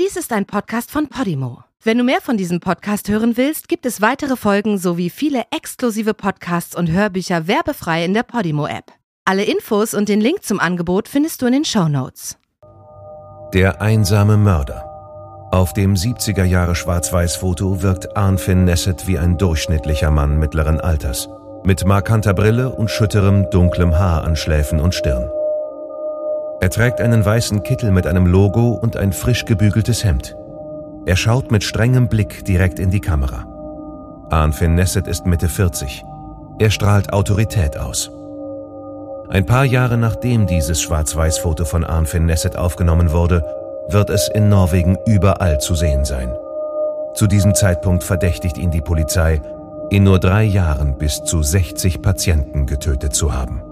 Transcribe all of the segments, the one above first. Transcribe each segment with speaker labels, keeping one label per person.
Speaker 1: Dies ist ein Podcast von Podimo. Wenn du mehr von diesem Podcast hören willst, gibt es weitere Folgen sowie viele exklusive Podcasts und Hörbücher werbefrei in der Podimo-App. Alle Infos und den Link zum Angebot findest du in den Show Notes.
Speaker 2: Der einsame Mörder. Auf dem 70er Jahre Schwarz-Weiß-Foto wirkt Arnfinn Nesset wie ein durchschnittlicher Mann mittleren Alters, mit markanter Brille und schütterem, dunklem Haar an Schläfen und Stirn. Er trägt einen weißen Kittel mit einem Logo und ein frisch gebügeltes Hemd. Er schaut mit strengem Blick direkt in die Kamera. Arnfinn Nesset ist Mitte 40. Er strahlt Autorität aus. Ein paar Jahre nachdem dieses Schwarz-Weiß-Foto von Arnfinn Nesset aufgenommen wurde, wird es in Norwegen überall zu sehen sein. Zu diesem Zeitpunkt verdächtigt ihn die Polizei, in nur drei Jahren bis zu 60 Patienten getötet zu haben.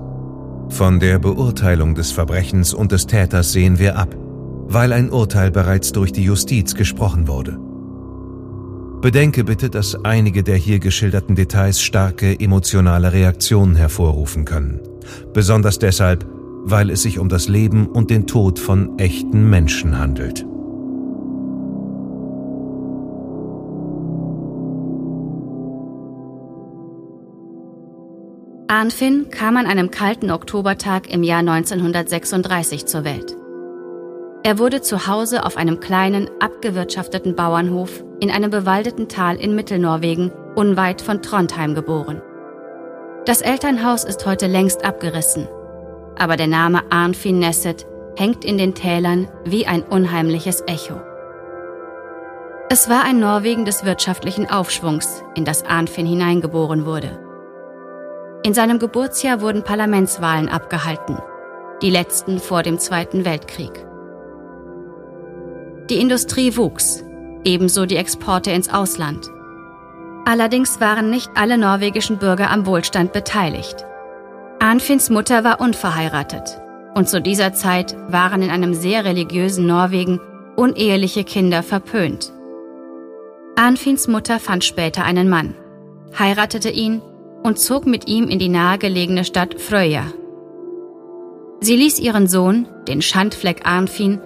Speaker 2: Von der Beurteilung des Verbrechens und des Täters sehen wir ab, weil ein Urteil bereits durch die Justiz gesprochen wurde. Bedenke bitte, dass einige der hier geschilderten Details starke emotionale Reaktionen hervorrufen können. Besonders deshalb, weil es sich um das Leben und den Tod von echten Menschen handelt.
Speaker 3: Arnfinn kam an einem kalten Oktobertag im Jahr 1936 zur Welt. Er wurde zu Hause auf einem kleinen, abgewirtschafteten Bauernhof in einem bewaldeten Tal in Mittelnorwegen, unweit von Trondheim geboren. Das Elternhaus ist heute längst abgerissen, aber der Name Arnfinn Nesset hängt in den Tälern wie ein unheimliches Echo. Es war ein Norwegen des wirtschaftlichen Aufschwungs, in das Arnfinn hineingeboren wurde. In seinem Geburtsjahr wurden Parlamentswahlen abgehalten, die letzten vor dem Zweiten Weltkrieg. Die Industrie wuchs, ebenso die Exporte ins Ausland. Allerdings waren nicht alle norwegischen Bürger am Wohlstand beteiligt. Arnfinns Mutter war unverheiratet und zu dieser Zeit waren in einem sehr religiösen Norwegen uneheliche Kinder verpönt. Arnfinns Mutter fand später einen Mann, heiratete ihn und zog mit ihm in die nahegelegene Stadt Fröja. Sie ließ ihren Sohn, den Schandfleck Arnfin,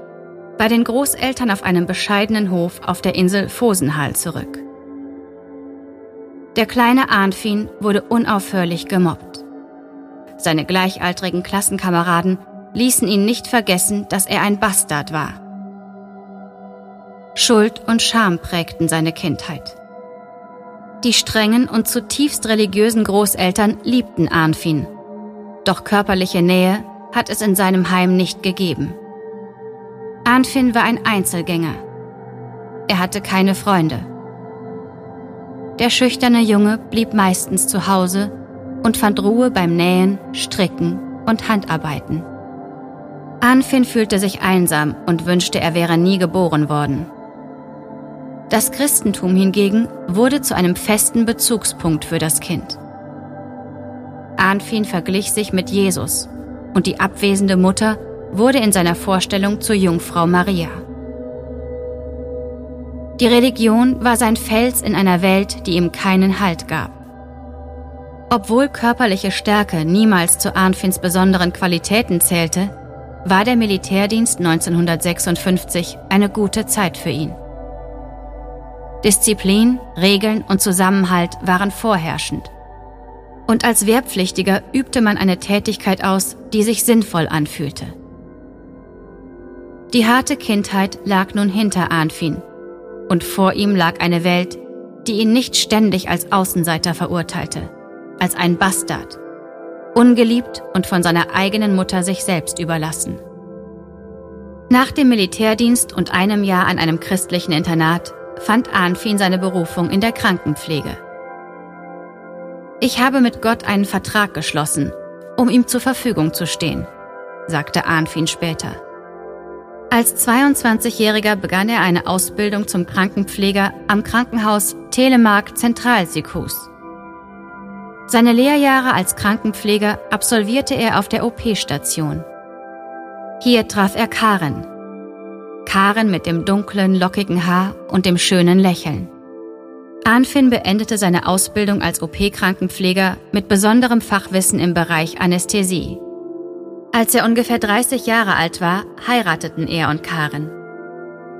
Speaker 3: bei den Großeltern auf einem bescheidenen Hof auf der Insel Fosenhall zurück. Der kleine Arnfin wurde unaufhörlich gemobbt. Seine gleichaltrigen Klassenkameraden ließen ihn nicht vergessen, dass er ein Bastard war. Schuld und Scham prägten seine Kindheit. Die strengen und zutiefst religiösen Großeltern liebten Arnfin. Doch körperliche Nähe hat es in seinem Heim nicht gegeben. Arnfin war ein Einzelgänger. Er hatte keine Freunde. Der schüchterne Junge blieb meistens zu Hause und fand Ruhe beim Nähen, Stricken und Handarbeiten. Arnfin fühlte sich einsam und wünschte, er wäre nie geboren worden. Das Christentum hingegen wurde zu einem festen Bezugspunkt für das Kind. Arnfin verglich sich mit Jesus und die abwesende Mutter wurde in seiner Vorstellung zur Jungfrau Maria. Die Religion war sein Fels in einer Welt, die ihm keinen Halt gab. Obwohl körperliche Stärke niemals zu Arnfins besonderen Qualitäten zählte, war der Militärdienst 1956 eine gute Zeit für ihn. Disziplin, Regeln und Zusammenhalt waren vorherrschend. Und als Wehrpflichtiger übte man eine Tätigkeit aus, die sich sinnvoll anfühlte. Die harte Kindheit lag nun hinter Arnfin und vor ihm lag eine Welt, die ihn nicht ständig als Außenseiter verurteilte, als ein Bastard, ungeliebt und von seiner eigenen Mutter sich selbst überlassen. Nach dem Militärdienst und einem Jahr an einem christlichen Internat fand Arnfin seine Berufung in der Krankenpflege. Ich habe mit Gott einen Vertrag geschlossen, um ihm zur Verfügung zu stehen, sagte Arnfin später. Als 22-Jähriger begann er eine Ausbildung zum Krankenpfleger am Krankenhaus Telemark Zentralsykus. Seine Lehrjahre als Krankenpfleger absolvierte er auf der OP-Station. Hier traf er Karen. Karen mit dem dunklen, lockigen Haar und dem schönen Lächeln. Arnfin beendete seine Ausbildung als OP-Krankenpfleger mit besonderem Fachwissen im Bereich Anästhesie. Als er ungefähr 30 Jahre alt war, heirateten er und Karen.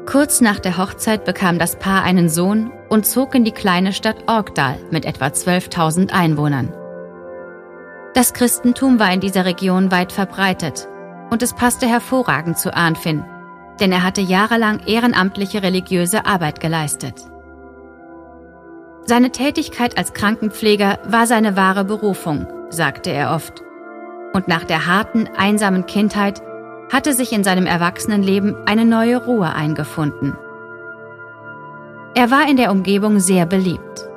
Speaker 3: Kurz nach der Hochzeit bekam das Paar einen Sohn und zog in die kleine Stadt Orkdal mit etwa 12.000 Einwohnern. Das Christentum war in dieser Region weit verbreitet und es passte hervorragend zu Arnfin, denn er hatte jahrelang ehrenamtliche religiöse Arbeit geleistet. Seine Tätigkeit als Krankenpfleger war seine wahre Berufung, sagte er oft. Und nach der harten, einsamen Kindheit hatte sich in seinem Erwachsenenleben eine neue Ruhe eingefunden. Er war in der Umgebung sehr beliebt.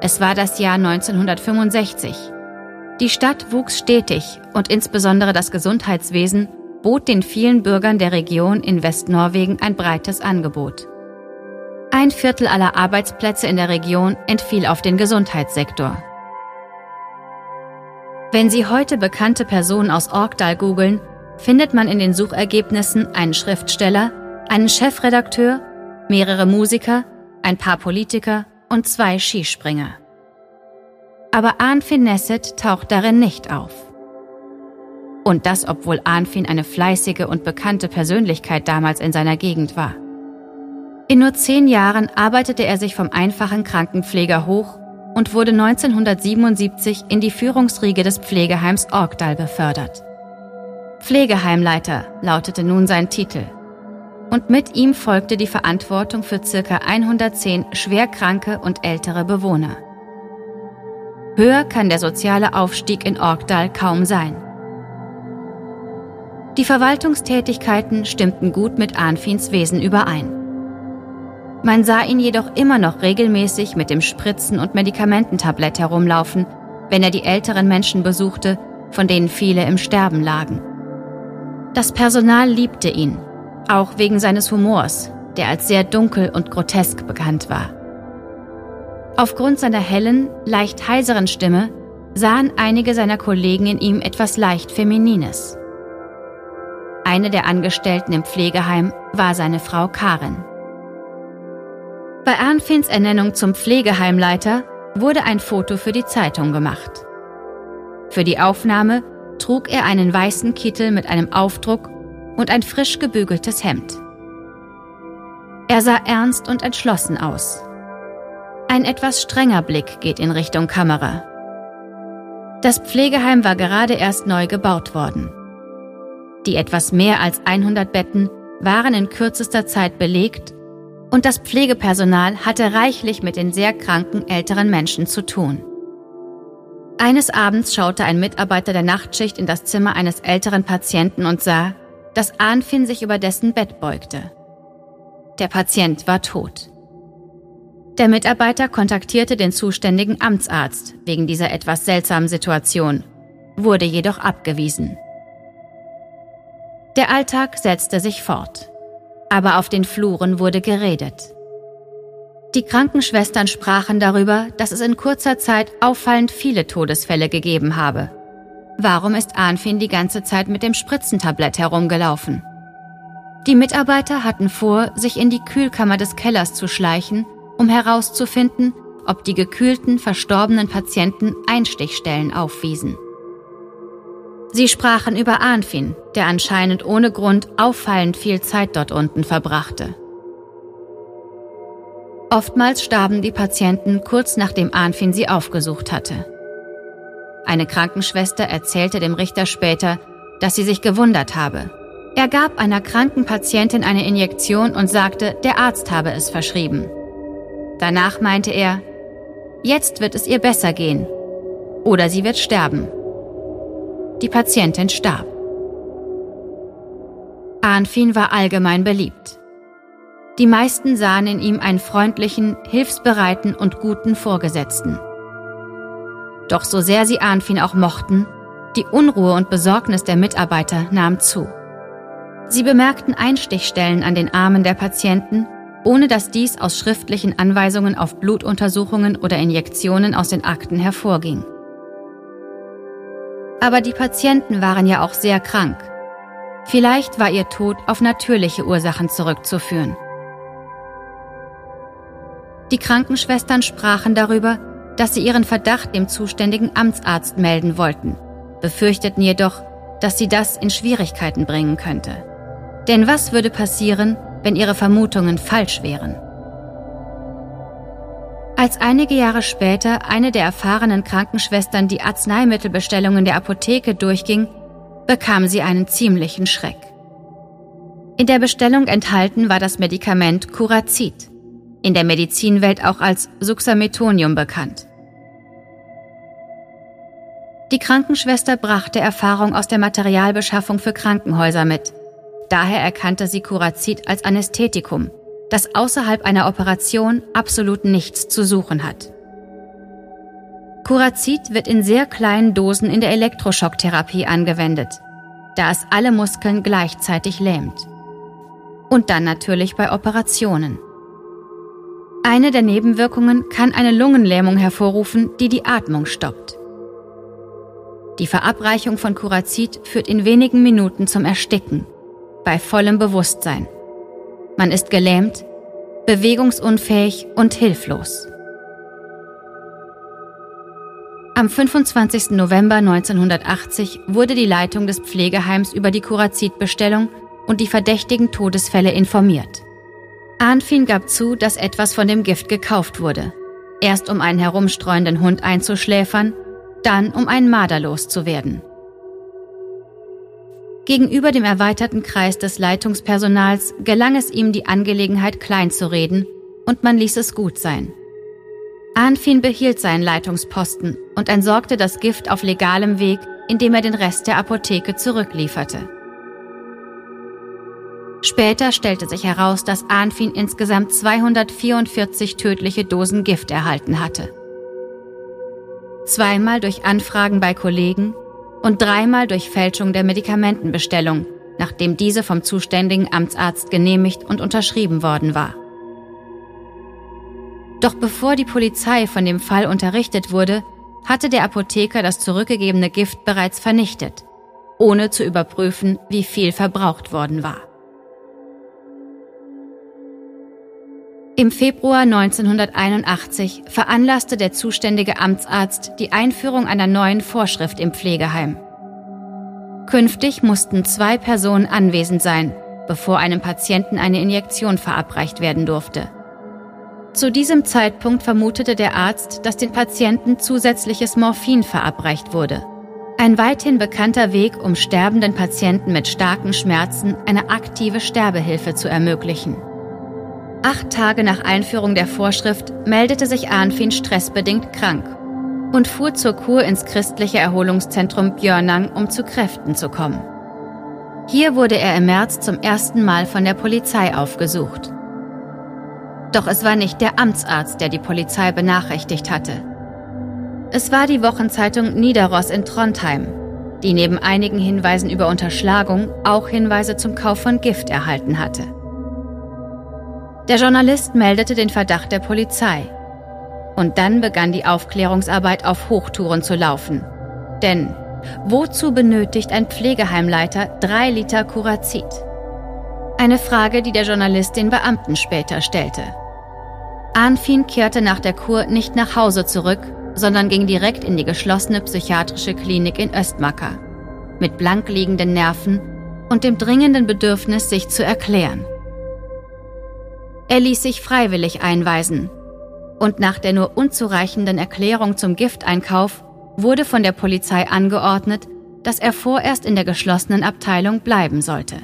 Speaker 3: Es war das Jahr 1965. Die Stadt wuchs stetig und insbesondere das Gesundheitswesen bot den vielen Bürgern der Region in Westnorwegen ein breites Angebot. Ein Viertel aller Arbeitsplätze in der Region entfiel auf den Gesundheitssektor. Wenn Sie heute bekannte Personen aus Orkdal googeln, findet man in den Suchergebnissen einen Schriftsteller, einen Chefredakteur, mehrere Musiker, ein paar Politiker und zwei Skispringer. Aber Arnfin Nesset taucht darin nicht auf. Und das, obwohl Arnfin eine fleißige und bekannte Persönlichkeit damals in seiner Gegend war. In nur zehn Jahren arbeitete er sich vom einfachen Krankenpfleger hoch und wurde 1977 in die Führungsriege des Pflegeheims Orkdal befördert. Pflegeheimleiter lautete nun sein Titel. Und mit ihm folgte die Verantwortung für ca. 110 schwerkranke und ältere Bewohner. Höher kann der soziale Aufstieg in Orkdal kaum sein. Die Verwaltungstätigkeiten stimmten gut mit Arnfins Wesen überein. Man sah ihn jedoch immer noch regelmäßig mit dem Spritzen- und Medikamententablett herumlaufen, wenn er die älteren Menschen besuchte, von denen viele im Sterben lagen. Das Personal liebte ihn, auch wegen seines Humors, der als sehr dunkel und grotesk bekannt war. Aufgrund seiner hellen, leicht heiseren Stimme sahen einige seiner Kollegen in ihm etwas leicht Feminines. Eine der Angestellten im Pflegeheim war seine Frau Karin. Bei Arnfins Ernennung zum Pflegeheimleiter wurde ein Foto für die Zeitung gemacht. Für die Aufnahme trug er einen weißen Kittel mit einem Aufdruck und ein frisch gebügeltes Hemd. Er sah ernst und entschlossen aus. Ein etwas strenger Blick geht in Richtung Kamera. Das Pflegeheim war gerade erst neu gebaut worden. Die etwas mehr als 100 Betten waren in kürzester Zeit belegt und das Pflegepersonal hatte reichlich mit den sehr kranken älteren Menschen zu tun. Eines Abends schaute ein Mitarbeiter der Nachtschicht in das Zimmer eines älteren Patienten und sah, dass Arnfin sich über dessen Bett beugte. Der Patient war tot. Der Mitarbeiter kontaktierte den zuständigen Amtsarzt wegen dieser etwas seltsamen Situation, wurde jedoch abgewiesen. Der Alltag setzte sich fort, aber auf den Fluren wurde geredet. Die Krankenschwestern sprachen darüber, dass es in kurzer Zeit auffallend viele Todesfälle gegeben habe. Warum ist Arnfin die ganze Zeit mit dem Spritzentablett herumgelaufen? Die Mitarbeiter hatten vor, sich in die Kühlkammer des Kellers zu schleichen, um herauszufinden, ob die gekühlten, verstorbenen Patienten Einstichstellen aufwiesen. Sie sprachen über Arnfin, der anscheinend ohne Grund auffallend viel Zeit dort unten verbrachte. Oftmals starben die Patienten kurz nachdem Arnfin sie aufgesucht hatte. Eine Krankenschwester erzählte dem Richter später, dass sie sich gewundert habe. Er gab einer kranken Patientin eine Injektion und sagte, der Arzt habe es verschrieben. Danach meinte er, jetzt wird es ihr besser gehen oder sie wird sterben. Die Patientin starb. Arnfin war allgemein beliebt. Die meisten sahen in ihm einen freundlichen, hilfsbereiten und guten Vorgesetzten. Doch so sehr sie Arnfin auch mochten, die Unruhe und Besorgnis der Mitarbeiter nahm zu. Sie bemerkten Einstichstellen an den Armen der Patienten, ohne dass dies aus schriftlichen Anweisungen auf Blutuntersuchungen oder Injektionen aus den Akten hervorging. Aber die Patienten waren ja auch sehr krank. Vielleicht war ihr Tod auf natürliche Ursachen zurückzuführen. Die Krankenschwestern sprachen darüber, dass sie ihren Verdacht dem zuständigen Amtsarzt melden wollten, befürchteten jedoch, dass sie das in Schwierigkeiten bringen könnte. Denn was würde passieren, wenn ihre Vermutungen falsch wären? Als einige Jahre später eine der erfahrenen Krankenschwestern die Arzneimittelbestellungen der Apotheke durchging, bekam sie einen ziemlichen Schreck. In der Bestellung enthalten war das Medikament Curazid, in der Medizinwelt auch als Suxametonium bekannt. Die Krankenschwester brachte Erfahrung aus der Materialbeschaffung für Krankenhäuser mit. Daher erkannte sie Curazid als Anästhetikum, das außerhalb einer Operation absolut nichts zu suchen hat. Curazid wird in sehr kleinen Dosen in der Elektroschocktherapie angewendet, da es alle Muskeln gleichzeitig lähmt. Und dann natürlich bei Operationen. Eine der Nebenwirkungen kann eine Lungenlähmung hervorrufen, die die Atmung stoppt. Die Verabreichung von Curazid führt in wenigen Minuten zum Ersticken, bei vollem Bewusstsein. Man ist gelähmt, bewegungsunfähig und hilflos. Am 25. November 1980 wurde die Leitung des Pflegeheims über die Curazid-Bestellung und die verdächtigen Todesfälle informiert. Arnfin gab zu, dass etwas von dem Gift gekauft wurde. Erst um einen herumstreuenden Hund einzuschläfern, dann um einen Marder loszuwerden. Gegenüber dem erweiterten Kreis des Leitungspersonals gelang es ihm, die Angelegenheit kleinzureden und man ließ es gut sein. Anfin behielt seinen Leitungsposten und entsorgte das Gift auf legalem Weg, indem er den Rest der Apotheke zurücklieferte. Später stellte sich heraus, dass Anfin insgesamt 244 tödliche Dosen Gift erhalten hatte. Zweimal durch Anfragen bei Kollegen und dreimal durch Fälschung der Medikamentenbestellung, nachdem diese vom zuständigen Amtsarzt genehmigt und unterschrieben worden war. Doch bevor die Polizei von dem Fall unterrichtet wurde, hatte der Apotheker das zurückgegebene Gift bereits vernichtet, ohne zu überprüfen, wie viel verbraucht worden war. Im Februar 1981 veranlasste der zuständige Amtsarzt die Einführung einer neuen Vorschrift im Pflegeheim. Künftig mussten zwei Personen anwesend sein, bevor einem Patienten eine Injektion verabreicht werden durfte. Zu diesem Zeitpunkt vermutete der Arzt, dass den Patienten zusätzliches Morphin verabreicht wurde. Ein weithin bekannter Weg, um sterbenden Patienten mit starken Schmerzen eine aktive Sterbehilfe zu ermöglichen. Acht Tage nach Einführung der Vorschrift meldete sich Arnfin stressbedingt krank und fuhr zur Kur ins christliche Erholungszentrum Björnang, um zu Kräften zu kommen. Hier wurde er im März zum ersten Mal von der Polizei aufgesucht. Doch es war nicht der Amtsarzt, der die Polizei benachrichtigt hatte. Es war die Wochenzeitung Niederross in Trondheim, die neben einigen Hinweisen über Unterschlagung auch Hinweise zum Kauf von Gift erhalten hatte. Der Journalist meldete den Verdacht der Polizei. Und dann begann die Aufklärungsarbeit auf Hochtouren zu laufen. Denn wozu benötigt ein Pflegeheimleiter drei Liter Curazid? Eine Frage, die der Journalist den Beamten später stellte. Arnfin kehrte nach der Kur nicht nach Hause zurück, sondern ging direkt in die geschlossene psychiatrische Klinik in Östmacker. Mit blank liegenden Nerven und dem dringenden Bedürfnis, sich zu erklären. Er ließ sich freiwillig einweisen. Und nach der nur unzureichenden Erklärung zum Gifteinkauf wurde von der Polizei angeordnet, dass er vorerst in der geschlossenen Abteilung bleiben sollte.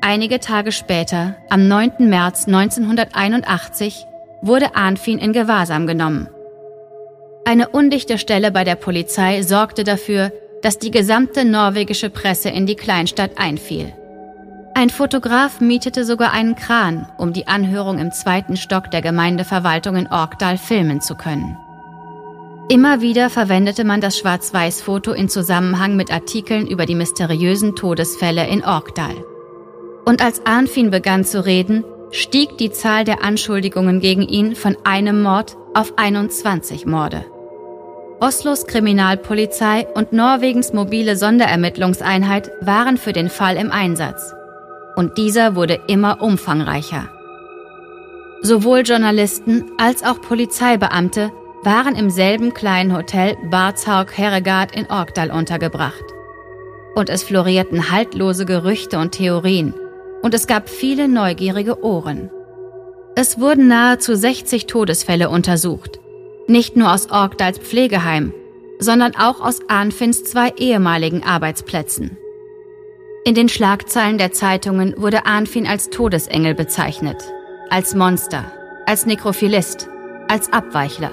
Speaker 3: Einige Tage später, am 9. März 1981, wurde Arnfin in Gewahrsam genommen. Eine undichte Stelle bei der Polizei sorgte dafür, dass die gesamte norwegische Presse in die Kleinstadt einfiel. Ein Fotograf mietete sogar einen Kran, um die Anhörung im zweiten Stock der Gemeindeverwaltung in Orkdal filmen zu können. Immer wieder verwendete man das Schwarz-Weiß-Foto in Zusammenhang mit Artikeln über die mysteriösen Todesfälle in Orkdal. Und als Arnfin begann zu reden, stieg die Zahl der Anschuldigungen gegen ihn von einem Mord auf 21 Morde. Oslos Kriminalpolizei und Norwegens mobile Sonderermittlungseinheit waren für den Fall im Einsatz. Und dieser wurde immer umfangreicher. Sowohl Journalisten als auch Polizeibeamte waren im selben kleinen Hotel Barzhaug Herregard in Orkdal untergebracht. Und es florierten haltlose Gerüchte und Theorien, und es gab viele neugierige Ohren. Es wurden nahezu 60 Todesfälle untersucht, nicht nur aus Orkdals Pflegeheim, sondern auch aus Arnfinns zwei ehemaligen Arbeitsplätzen. In den Schlagzeilen der Zeitungen wurde Arnfin als Todesengel bezeichnet, als Monster, als Nekrophilist, als Abweichler.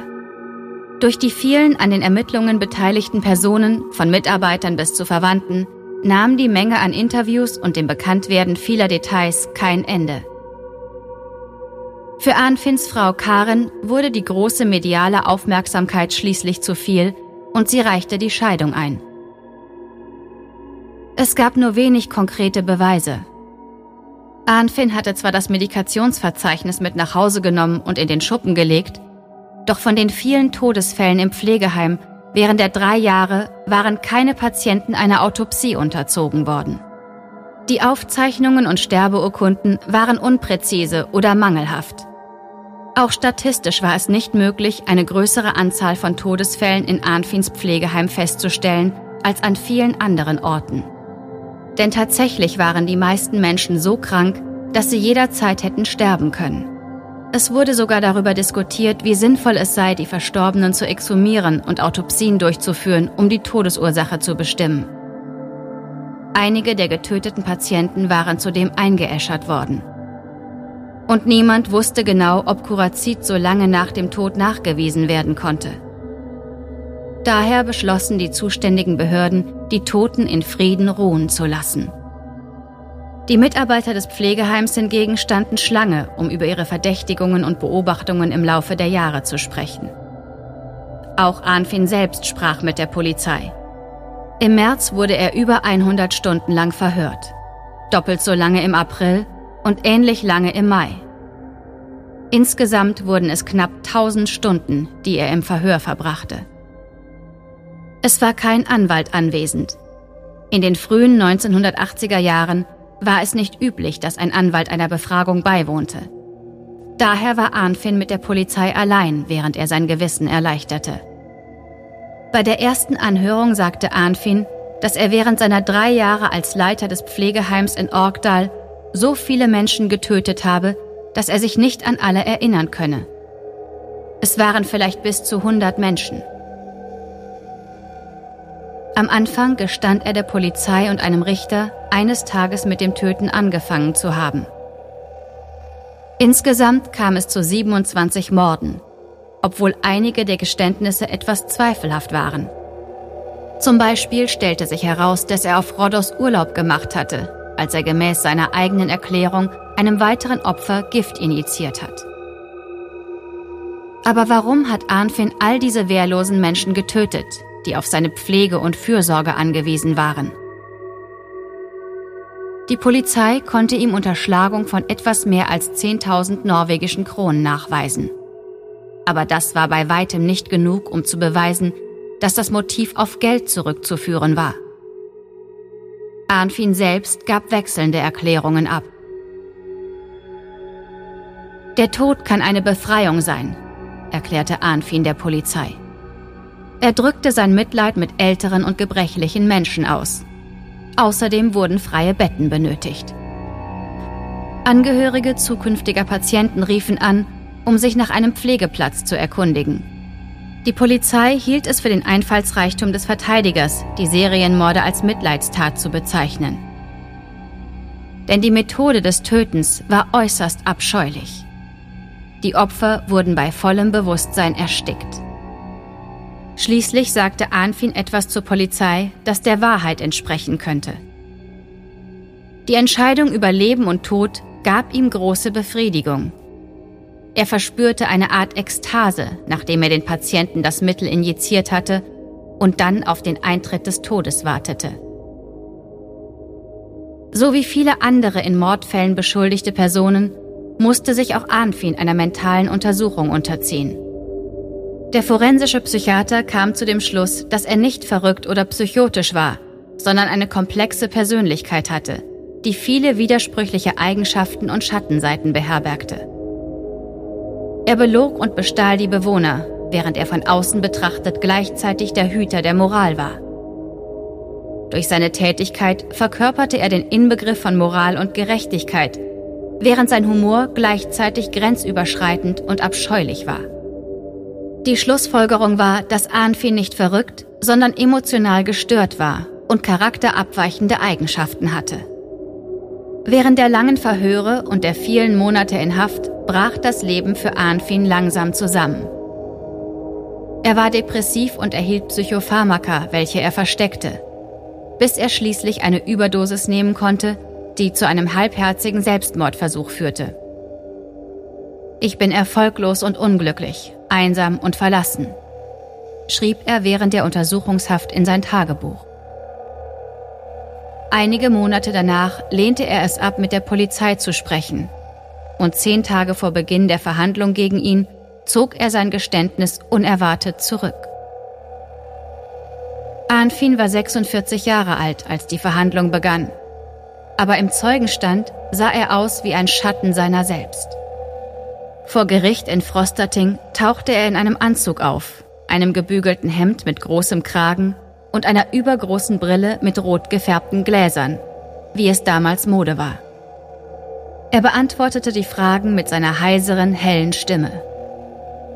Speaker 3: Durch die vielen an den Ermittlungen beteiligten Personen, von Mitarbeitern bis zu Verwandten, nahm die Menge an Interviews und dem Bekanntwerden vieler Details kein Ende. Für Arnfinns Frau Karen wurde die große mediale Aufmerksamkeit schließlich zu viel und sie reichte die Scheidung ein. Es gab nur wenig konkrete Beweise. Arnfinn hatte zwar das Medikationsverzeichnis mit nach Hause genommen und in den Schuppen gelegt, doch von den vielen Todesfällen im Pflegeheim während der drei Jahre waren keine Patienten einer Autopsie unterzogen worden. Die Aufzeichnungen und Sterbeurkunden waren unpräzise oder mangelhaft. Auch statistisch war es nicht möglich, eine größere Anzahl von Todesfällen in Arnfins Pflegeheim festzustellen als an vielen anderen Orten. Denn tatsächlich waren die meisten Menschen so krank, dass sie jederzeit hätten sterben können. Es wurde sogar darüber diskutiert, wie sinnvoll es sei, die Verstorbenen zu exhumieren und Autopsien durchzuführen, um die Todesursache zu bestimmen. Einige der getöteten Patienten waren zudem eingeäschert worden. Und niemand wusste genau, ob Kurazit so lange nach dem Tod nachgewiesen werden konnte. Daher beschlossen die zuständigen Behörden, die Toten in Frieden ruhen zu lassen. Die Mitarbeiter des Pflegeheims hingegen standen Schlange, um über ihre Verdächtigungen und Beobachtungen im Laufe der Jahre zu sprechen. Auch Arnfin selbst sprach mit der Polizei. Im März wurde er über 100 Stunden lang verhört. Doppelt so lange im April und ähnlich lange im Mai. Insgesamt wurden es knapp 1000 Stunden, die er im Verhör verbrachte. Es war kein Anwalt anwesend. In den frühen 1980er Jahren war es nicht üblich, dass ein Anwalt einer Befragung beiwohnte. Daher war Arnfin mit der Polizei allein, während er sein Gewissen erleichterte. Bei der ersten Anhörung sagte Arnfin, dass er während seiner drei Jahre als Leiter des Pflegeheims in Orkdal so viele Menschen getötet habe, dass er sich nicht an alle erinnern könne. Es waren vielleicht bis zu 100 Menschen. Am Anfang gestand er der Polizei und einem Richter, eines Tages mit dem Töten angefangen zu haben. Insgesamt kam es zu 27 Morden, obwohl einige der Geständnisse etwas zweifelhaft waren. Zum Beispiel stellte sich heraus, dass er auf Rhodos Urlaub gemacht hatte, als er gemäß seiner eigenen Erklärung einem weiteren Opfer Gift injiziert hat. Aber warum hat Arnfin all diese wehrlosen Menschen getötet, die auf seine Pflege und Fürsorge angewiesen waren? Die Polizei konnte ihm Unterschlagung von etwas mehr als 10.000 norwegischen Kronen nachweisen aber das war bei weitem nicht genug, um zu beweisen, dass das Motiv auf Geld zurückzuführen war. Arnfin selbst gab wechselnde Erklärungen ab. Der Tod kann eine Befreiung sein, erklärte Arnfin der Polizei. Er drückte sein Mitleid mit älteren und gebrechlichen Menschen aus. Außerdem wurden freie Betten benötigt. Angehörige zukünftiger Patienten riefen an, um sich nach einem Pflegeplatz zu erkundigen. Die Polizei hielt es für den Einfallsreichtum des Verteidigers, die Serienmorde als Mitleidstat zu bezeichnen. Denn die Methode des Tötens war äußerst abscheulich. Die Opfer wurden bei vollem Bewusstsein erstickt. Schließlich sagte Anfin etwas zur Polizei, das der Wahrheit entsprechen könnte. Die Entscheidung über Leben und Tod gab ihm große Befriedigung Er verspürte eine Art Ekstase, nachdem er den Patienten das Mittel injiziert hatte und dann auf den Eintritt des Todes wartete. So wie viele andere in Mordfällen beschuldigte Personen musste sich auch Arnfin einer mentalen Untersuchung unterziehen. Der forensische Psychiater kam zu dem Schluss, dass er nicht verrückt oder psychotisch war, sondern eine komplexe Persönlichkeit hatte, die viele widersprüchliche Eigenschaften und Schattenseiten beherbergte. Er belog und bestahl die Bewohner, während er von außen betrachtet gleichzeitig der Hüter der Moral war. Durch seine Tätigkeit verkörperte er den Inbegriff von Moral und Gerechtigkeit, während sein Humor gleichzeitig grenzüberschreitend und abscheulich war. Die Schlussfolgerung war, dass Arnfin nicht verrückt, sondern emotional gestört war und charakterabweichende Eigenschaften hatte. Während der langen Verhöre und der vielen Monate in Haft brach das Leben für Arnfin langsam zusammen. Er war depressiv und erhielt Psychopharmaka, welche er versteckte, bis er schließlich eine Überdosis nehmen konnte, die zu einem halbherzigen Selbstmordversuch führte. Ich bin erfolglos und unglücklich, einsam und verlassen, schrieb er während der Untersuchungshaft in sein Tagebuch. Einige Monate danach lehnte er es ab, mit der Polizei zu sprechen. Und zehn Tage vor Beginn der Verhandlung gegen ihn zog er sein Geständnis unerwartet zurück. Anfin war 46 Jahre alt, als die Verhandlung begann. Aber im Zeugenstand sah er aus wie ein Schatten seiner selbst. Vor Gericht in Frostating tauchte er in einem Anzug auf, einem gebügelten Hemd mit großem Kragen und einer übergroßen Brille mit rot gefärbten Gläsern, wie es damals Mode war. Er beantwortete die Fragen mit seiner heiseren, hellen Stimme.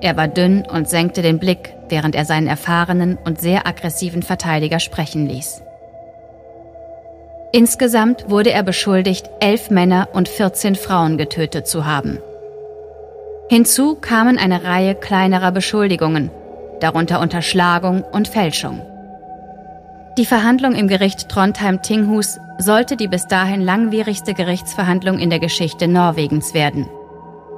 Speaker 3: Er war dünn und senkte den Blick, während er seinen erfahrenen und sehr aggressiven Verteidiger sprechen ließ. Insgesamt wurde er beschuldigt, elf Männer und 14 Frauen getötet zu haben. Hinzu kamen eine Reihe kleinerer Beschuldigungen, darunter Unterschlagung und Fälschung. Die Verhandlung im Gericht Trondheim-Tinghus sollte die bis dahin langwierigste Gerichtsverhandlung in der Geschichte Norwegens werden.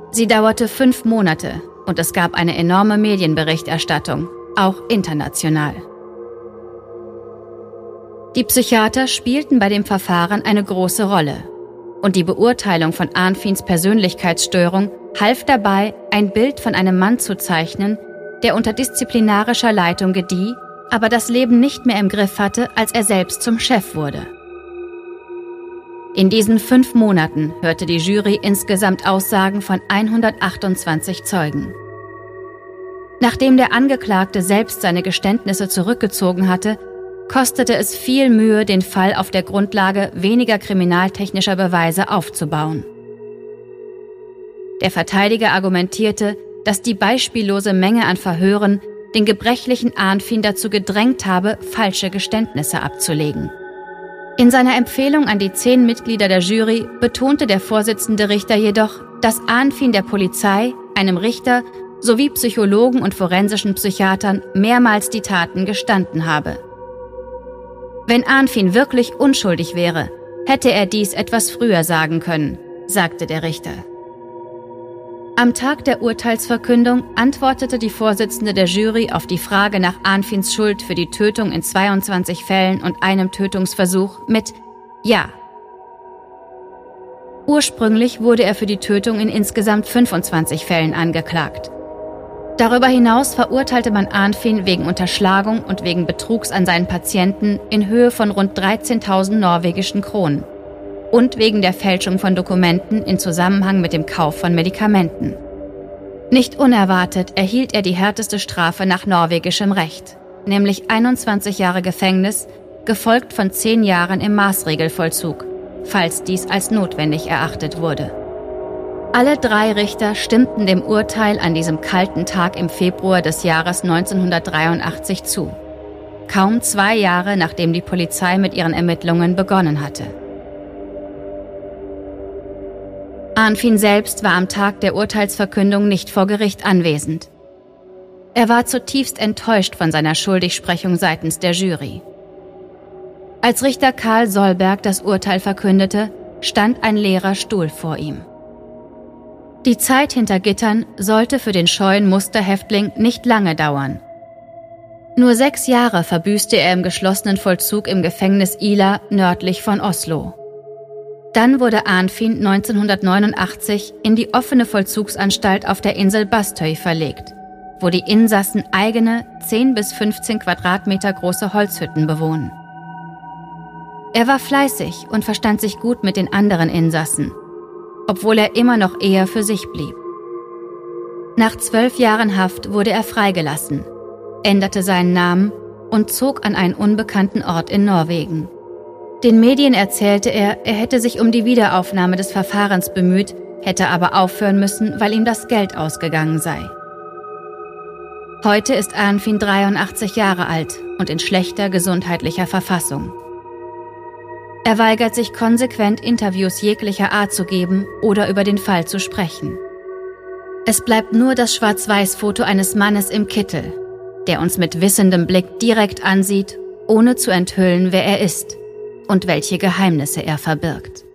Speaker 3: Sie dauerte fünf Monate und es gab eine enorme Medienberichterstattung, auch international. Die Psychiater spielten bei dem Verfahren eine große Rolle und die Beurteilung von Arnfins Persönlichkeitsstörung half dabei, ein Bild von einem Mann zu zeichnen, der unter disziplinarischer Leitung gedieh aber das Leben nicht mehr im Griff hatte, als er selbst zum Chef wurde. In diesen fünf Monaten hörte die Jury insgesamt Aussagen von 128 Zeugen. Nachdem der Angeklagte selbst seine Geständnisse zurückgezogen hatte, kostete es viel Mühe, den Fall auf der Grundlage weniger kriminaltechnischer Beweise aufzubauen. Der Verteidiger argumentierte, dass die beispiellose Menge an Verhören den gebrechlichen Arnfin dazu gedrängt habe, falsche Geständnisse abzulegen. In seiner Empfehlung an die zehn Mitglieder der Jury betonte der Vorsitzende Richter jedoch, dass Arnfin der Polizei, einem Richter sowie Psychologen und forensischen Psychiatern mehrmals die Taten gestanden habe. Wenn Arnfin wirklich unschuldig wäre, hätte er dies etwas früher sagen können, sagte der Richter. Am Tag der Urteilsverkündung antwortete die Vorsitzende der Jury auf die Frage nach Anfins Schuld für die Tötung in 22 Fällen und einem Tötungsversuch mit Ja. Ursprünglich wurde er für die Tötung in insgesamt 25 Fällen angeklagt. Darüber hinaus verurteilte man Arnfin wegen Unterschlagung und wegen Betrugs an seinen Patienten in Höhe von rund 13.000 norwegischen Kronen und wegen der Fälschung von Dokumenten in Zusammenhang mit dem Kauf von Medikamenten. Nicht unerwartet erhielt er die härteste Strafe nach norwegischem Recht, nämlich 21 Jahre Gefängnis, gefolgt von 10 Jahren im Maßregelvollzug, falls dies als notwendig erachtet wurde. Alle drei Richter stimmten dem Urteil an diesem kalten Tag im Februar des Jahres 1983 zu. Kaum zwei Jahre nachdem die Polizei mit ihren Ermittlungen begonnen hatte. Arnfin selbst war am Tag der Urteilsverkündung nicht vor Gericht anwesend. Er war zutiefst enttäuscht von seiner Schuldigsprechung seitens der Jury. Als Richter Karl Solberg das Urteil verkündete, stand ein leerer Stuhl vor ihm. Die Zeit hinter Gittern sollte für den scheuen Musterhäftling nicht lange dauern. Nur sechs Jahre verbüßte er im geschlossenen Vollzug im Gefängnis Ila nördlich von Oslo. Dann wurde Arnfin 1989 in die offene Vollzugsanstalt auf der Insel Bastøy verlegt, wo die Insassen eigene 10 bis 15 Quadratmeter große Holzhütten bewohnen. Er war fleißig und verstand sich gut mit den anderen Insassen obwohl er immer noch eher für sich blieb. Nach zwölf Jahren Haft wurde er freigelassen, änderte seinen Namen und zog an einen unbekannten Ort in Norwegen. Den Medien erzählte er, er hätte sich um die Wiederaufnahme des Verfahrens bemüht, hätte aber aufhören müssen, weil ihm das Geld ausgegangen sei. Heute ist Arnfin 83 Jahre alt und in schlechter gesundheitlicher Verfassung. Er weigert sich konsequent, Interviews jeglicher Art zu geben oder über den Fall zu sprechen. Es bleibt nur das Schwarz-Weiß-Foto eines Mannes im Kittel, der uns mit wissendem Blick direkt ansieht, ohne zu enthüllen, wer er ist und welche Geheimnisse er verbirgt.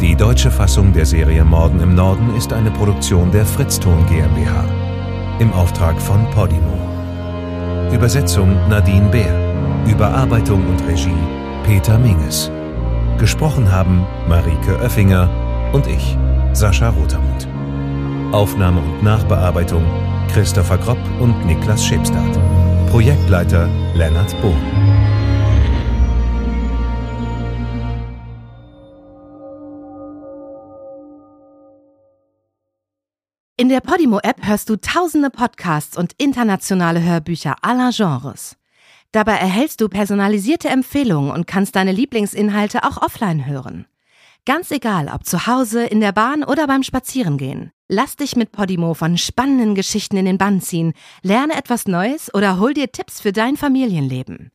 Speaker 2: Die deutsche Fassung der Serie Morden im Norden ist eine Produktion der Fritzton GmbH im Auftrag von Podimo. Übersetzung Nadine Bär. Überarbeitung und Regie Peter Minges. Gesprochen haben Marike Oeffinger und ich, Sascha Rotermund. Aufnahme und Nachbearbeitung Christopher Kropp und Niklas Schepstadt. Projektleiter Lennart Bohn.
Speaker 1: In der Podimo-App hörst du tausende Podcasts und internationale Hörbücher aller Genres. Dabei erhältst du personalisierte Empfehlungen und kannst deine Lieblingsinhalte auch offline hören. Ganz egal, ob zu Hause, in der Bahn oder beim Spazierengehen. Lass dich mit Podimo von spannenden Geschichten in den Bann ziehen, lerne etwas Neues oder hol dir Tipps für dein Familienleben.